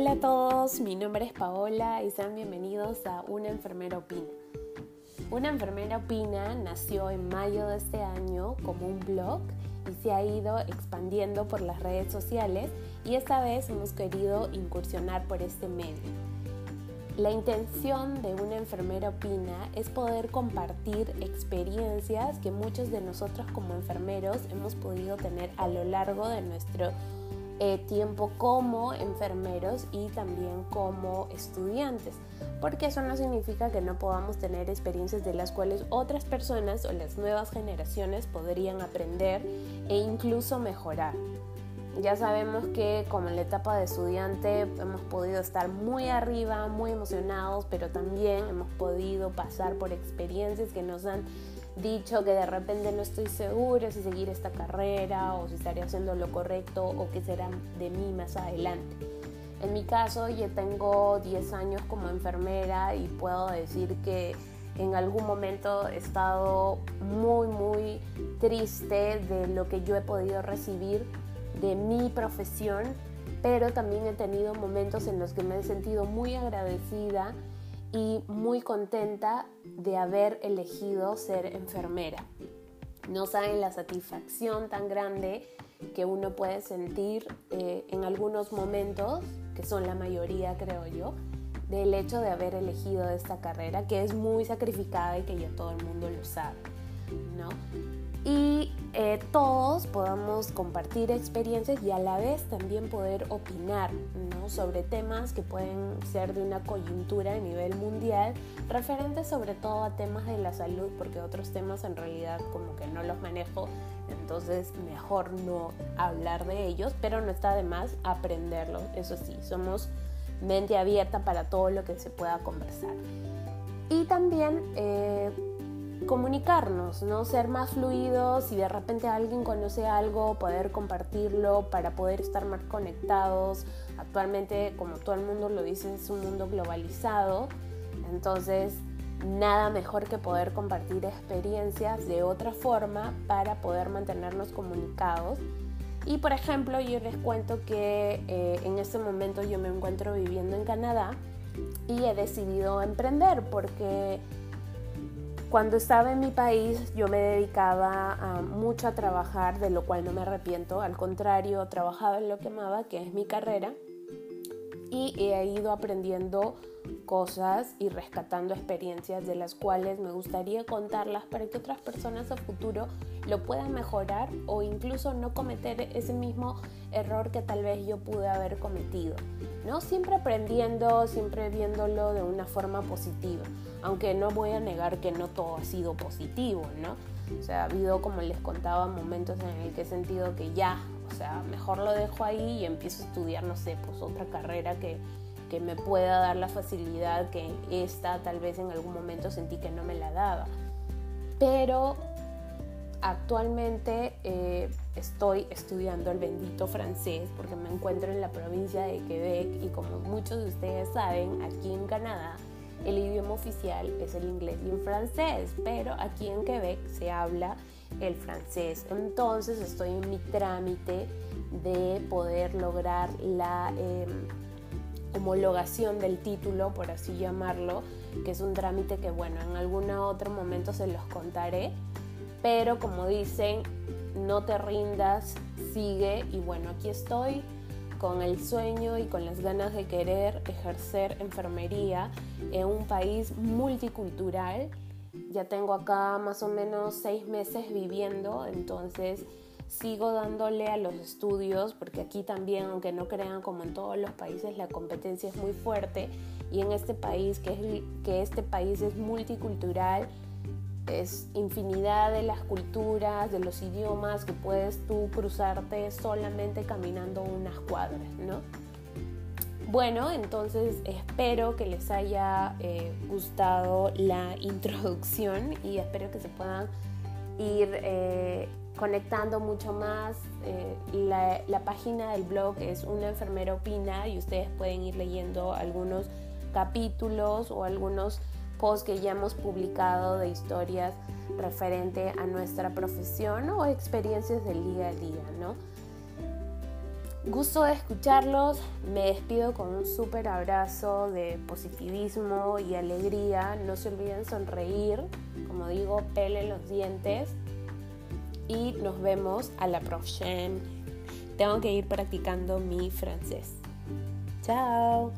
Hola a todos, mi nombre es Paola y sean bienvenidos a Una enfermera opina. Una enfermera opina nació en mayo de este año como un blog y se ha ido expandiendo por las redes sociales y esta vez hemos querido incursionar por este medio. La intención de una enfermera opina es poder compartir experiencias que muchos de nosotros como enfermeros hemos podido tener a lo largo de nuestro eh, tiempo como enfermeros y también como estudiantes, porque eso no significa que no podamos tener experiencias de las cuales otras personas o las nuevas generaciones podrían aprender e incluso mejorar. Ya sabemos que como en la etapa de estudiante hemos podido estar muy arriba, muy emocionados, pero también hemos podido pasar por experiencias que nos han dicho que de repente no estoy segura si seguir esta carrera o si estaré haciendo lo correcto o qué será de mí más adelante. En mi caso, yo tengo 10 años como enfermera y puedo decir que en algún momento he estado muy, muy triste de lo que yo he podido recibir de mi profesión, pero también he tenido momentos en los que me he sentido muy agradecida y muy contenta de haber elegido ser enfermera. No saben la satisfacción tan grande que uno puede sentir eh, en algunos momentos, que son la mayoría creo yo, del hecho de haber elegido esta carrera, que es muy sacrificada y que ya todo el mundo lo sabe, ¿no? y eh, todos podamos compartir experiencias y a la vez también poder opinar sobre temas que pueden ser de una coyuntura a nivel mundial, referentes sobre todo a temas de la salud, porque otros temas en realidad como que no los manejo, entonces mejor no hablar de ellos, pero no está de más aprenderlos, eso sí, somos mente abierta para todo lo que se pueda conversar. Y también... Eh, comunicarnos, ¿no? Ser más fluidos, si de repente alguien conoce algo, poder compartirlo para poder estar más conectados. Actualmente, como todo el mundo lo dice, es un mundo globalizado, entonces nada mejor que poder compartir experiencias de otra forma para poder mantenernos comunicados. Y por ejemplo, yo les cuento que eh, en este momento yo me encuentro viviendo en Canadá y he decidido emprender porque cuando estaba en mi país yo me dedicaba mucho a trabajar, de lo cual no me arrepiento, al contrario, trabajaba en lo que amaba, que es mi carrera, y he ido aprendiendo cosas y rescatando experiencias de las cuales me gustaría contarlas para que otras personas a futuro lo puedan mejorar o incluso no cometer ese mismo error que tal vez yo pude haber cometido. ¿no? Siempre aprendiendo, siempre viéndolo de una forma positiva, aunque no voy a negar que no todo ha sido positivo, ¿no? O sea, ha habido, como les contaba, momentos en el que he sentido que ya, o sea, mejor lo dejo ahí y empiezo a estudiar, no sé, pues otra carrera que, que me pueda dar la facilidad que esta tal vez en algún momento sentí que no me la daba. Pero Actualmente eh, estoy estudiando el bendito francés porque me encuentro en la provincia de Quebec y como muchos de ustedes saben, aquí en Canadá el idioma oficial es el inglés y el francés, pero aquí en Quebec se habla el francés. Entonces estoy en mi trámite de poder lograr la em, homologación del título, por así llamarlo, que es un trámite que bueno, en algún otro momento se los contaré pero como dicen, no te rindas, sigue y bueno, aquí estoy con el sueño y con las ganas de querer ejercer enfermería en un país multicultural. Ya tengo acá más o menos seis meses viviendo, entonces sigo dándole a los estudios porque aquí también, aunque no crean como en todos los países, la competencia es muy fuerte y en este país, que, es, que este país es multicultural, es infinidad de las culturas, de los idiomas que puedes tú cruzarte solamente caminando unas cuadras, ¿no? Bueno, entonces espero que les haya eh, gustado la introducción y espero que se puedan ir eh, conectando mucho más. Eh, la, la página del blog es Una enfermera opina y ustedes pueden ir leyendo algunos capítulos o algunos posts que ya hemos publicado de historias referente a nuestra profesión o experiencias del día a día, ¿no? Gusto de escucharlos, me despido con un súper abrazo de positivismo y alegría. No se olviden sonreír, como digo, pelen los dientes y nos vemos a la próxima. Tengo que ir practicando mi francés. Chao.